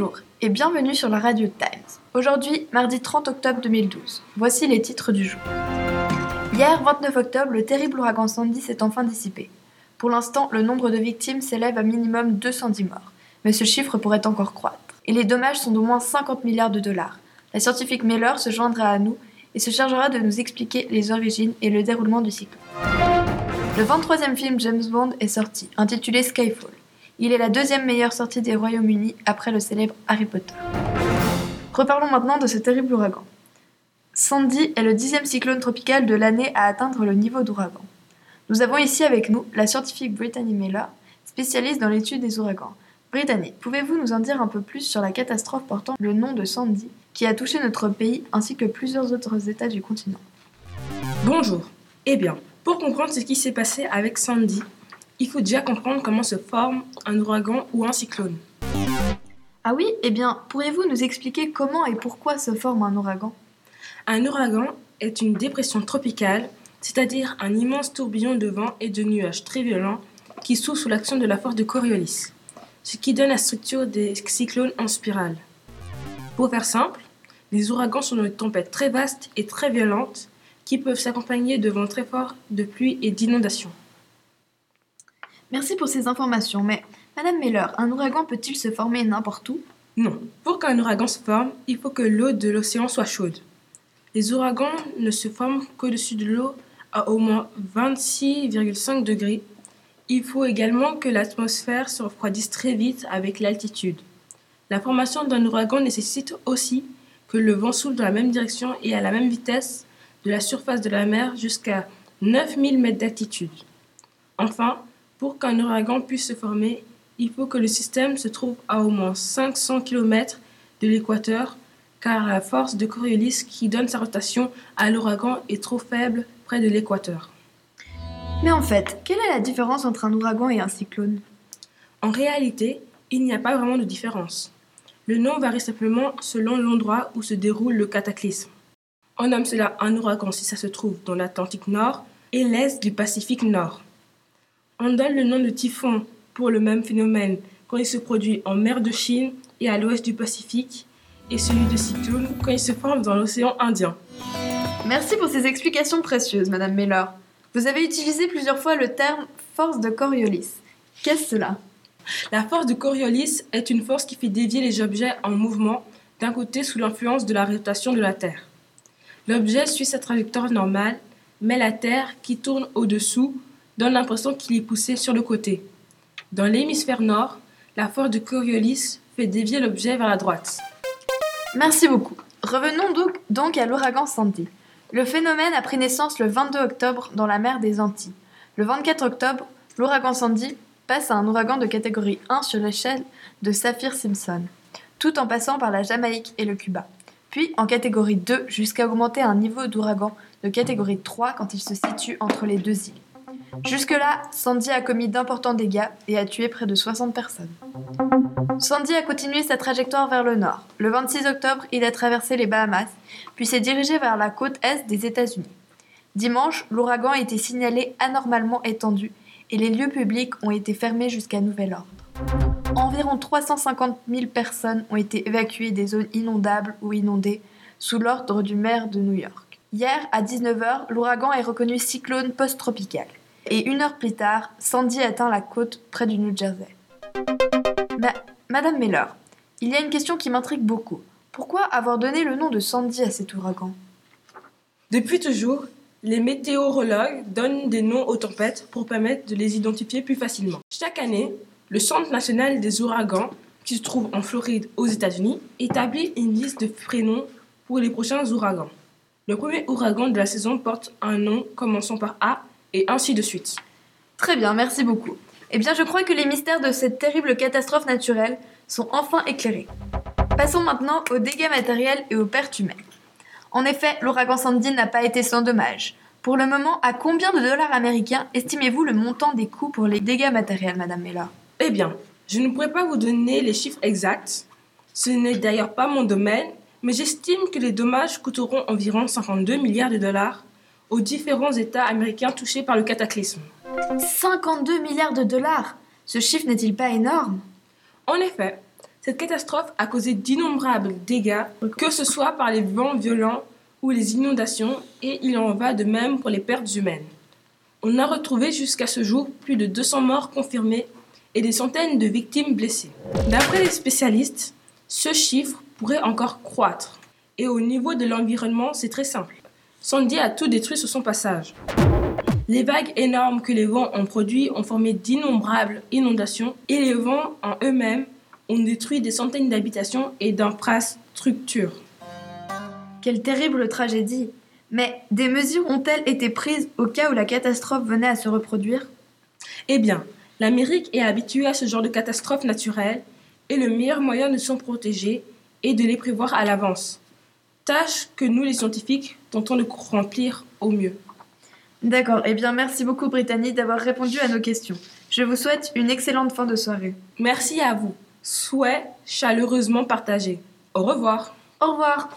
Bonjour et bienvenue sur la Radio Times. Aujourd'hui, mardi 30 octobre 2012. Voici les titres du jour. Hier, 29 octobre, le terrible ouragan Sandy s'est enfin dissipé. Pour l'instant, le nombre de victimes s'élève à minimum 210 morts, mais ce chiffre pourrait encore croître. Et les dommages sont d'au moins 50 milliards de dollars. La scientifique Miller se joindra à nous et se chargera de nous expliquer les origines et le déroulement du cyclone. Le 23e film James Bond est sorti, intitulé Skyfall. Il est la deuxième meilleure sortie des Royaumes-Unis après le célèbre Harry Potter. Reparlons maintenant de ce terrible ouragan. Sandy est le dixième cyclone tropical de l'année à atteindre le niveau d'ouragan. Nous avons ici avec nous la scientifique Brittany Miller, spécialiste dans l'étude des ouragans. Brittany, pouvez-vous nous en dire un peu plus sur la catastrophe portant le nom de Sandy qui a touché notre pays ainsi que plusieurs autres États du continent? Bonjour. Eh bien, pour comprendre ce qui s'est passé avec Sandy, il faut déjà comprendre comment se forme un ouragan ou un cyclone. Ah oui Eh bien, pourriez-vous nous expliquer comment et pourquoi se forme un ouragan? Un ouragan est une dépression tropicale, c'est-à-dire un immense tourbillon de vent et de nuages très violents qui souffle sous l'action de la force de Coriolis, ce qui donne la structure des cyclones en spirale. Pour faire simple, les ouragans sont des tempêtes très vastes et très violentes qui peuvent s'accompagner de vents très forts, de pluie et d'inondations. Merci pour ces informations, mais Madame Miller, un ouragan peut-il se former n'importe où? Non. Pour qu'un ouragan se forme, il faut que l'eau de l'océan soit chaude. Les ouragans ne se forment qu'au-dessus de l'eau à au moins 26,5 degrés. Il faut également que l'atmosphère se refroidisse très vite avec l'altitude. La formation d'un ouragan nécessite aussi que le vent souffle dans la même direction et à la même vitesse de la surface de la mer jusqu'à 9000 mètres d'altitude. Enfin, pour qu'un ouragan puisse se former, il faut que le système se trouve à au moins 500 km de l'équateur, car la force de Coriolis qui donne sa rotation à l'ouragan est trop faible près de l'équateur. Mais en fait, quelle est la différence entre un ouragan et un cyclone? En réalité, il n'y a pas vraiment de différence. Le nom varie simplement selon l'endroit où se déroule le cataclysme. On nomme cela un ouragan si ça se trouve dans l'Atlantique Nord et l'Est du Pacifique Nord. On donne le nom de typhon pour le même phénomène quand il se produit en mer de Chine et à l'ouest du Pacifique, et celui de cyclone quand il se forme dans l'océan Indien. Merci pour ces explications précieuses, Madame Miller. Vous avez utilisé plusieurs fois le terme force de Coriolis. Qu'est-ce cela? La force de Coriolis est une force qui fait dévier les objets en mouvement d'un côté sous l'influence de la rotation de la Terre. L'objet suit sa trajectoire normale, mais la Terre, qui tourne au-dessous, donne l'impression qu'il est poussé sur le côté. Dans l'hémisphère nord, la force de Coriolis fait dévier l'objet vers la droite. Merci beaucoup. Revenons donc, donc à l'ouragan Sandy. Le phénomène a pris naissance le 22 octobre dans la mer des Antilles. Le 24 octobre, l'ouragan Sandy passe à un ouragan de catégorie 1 sur l'échelle de Saphir-Simpson, tout en passant par la Jamaïque et le Cuba. Puis en catégorie 2 jusqu'à augmenter un niveau d'ouragan de catégorie 3 quand il se situe entre les deux îles. Jusque-là, Sandy a commis d'importants dégâts et a tué près de 60 personnes. Sandy a continué sa trajectoire vers le nord. Le 26 octobre, il a traversé les Bahamas, puis s'est dirigé vers la côte est des États-Unis. Dimanche, l'ouragan a été signalé anormalement étendu et les lieux publics ont été fermés jusqu'à nouvel ordre. Environ 350 000 personnes ont été évacuées des zones inondables ou inondées sous l'ordre du maire de New York. Hier, à 19h, l'ouragan est reconnu cyclone post-tropical et une heure plus tard, Sandy atteint la côte près du New Jersey. Ma Madame Miller, il y a une question qui m'intrigue beaucoup. Pourquoi avoir donné le nom de Sandy à cet ouragan? Depuis toujours, les météorologues donnent des noms aux tempêtes pour permettre de les identifier plus facilement. Chaque année, le Centre national des ouragans, qui se trouve en Floride aux États-Unis, établit une liste de prénoms pour les prochains ouragans. Le premier ouragan de la saison porte un nom commençant par A et ainsi de suite. Très bien, merci beaucoup. Eh bien, je crois que les mystères de cette terrible catastrophe naturelle sont enfin éclairés. Passons maintenant aux dégâts matériels et aux pertes humaines. En effet, l'ouragan Sandy n'a pas été sans dommages. Pour le moment, à combien de dollars américains estimez-vous le montant des coûts pour les dégâts matériels, Madame Mella Eh bien, je ne pourrais pas vous donner les chiffres exacts. Ce n'est d'ailleurs pas mon domaine, mais j'estime que les dommages coûteront environ 52 milliards de dollars aux différents États américains touchés par le cataclysme. 52 milliards de dollars Ce chiffre n'est-il pas énorme? En effet, Cette catastrophe a causé d'innombrables dégâts, que ce soit par les vents violents ou les inondations, et il en va de même pour les pertes humaines. On a retrouvé jusqu'à ce jour plus de 200 morts confirmés et des centaines de victimes blessées. D'après les spécialistes, ce chiffre pourrait encore croître. Et au niveau de l'environnement, c'est très simple. Sandy a tout détruit sur son passage. Les vagues énormes que les vents ont produites ont formé d'innombrables inondations et les vents en eux-mêmes ont détruit des centaines d'habitations et d'infrastructures. Quelle terrible tragédie Mais des mesures ont-elles été prises au cas où la catastrophe venait à se reproduire? Eh bien, l'Amérique est habituée à ce genre de catastrophes naturelles et le meilleur moyen de s'en protéger est de les prévoir à l'avance. Tâche que nous, les scientifiques, tentons de remplir au mieux. D'accord, eh bien merci beaucoup Brittany d'avoir répondu à nos questions. Je vous souhaite une excellente fin de soirée. Merci à vous. Souhait chaleureusement partagé. Au revoir. Au revoir.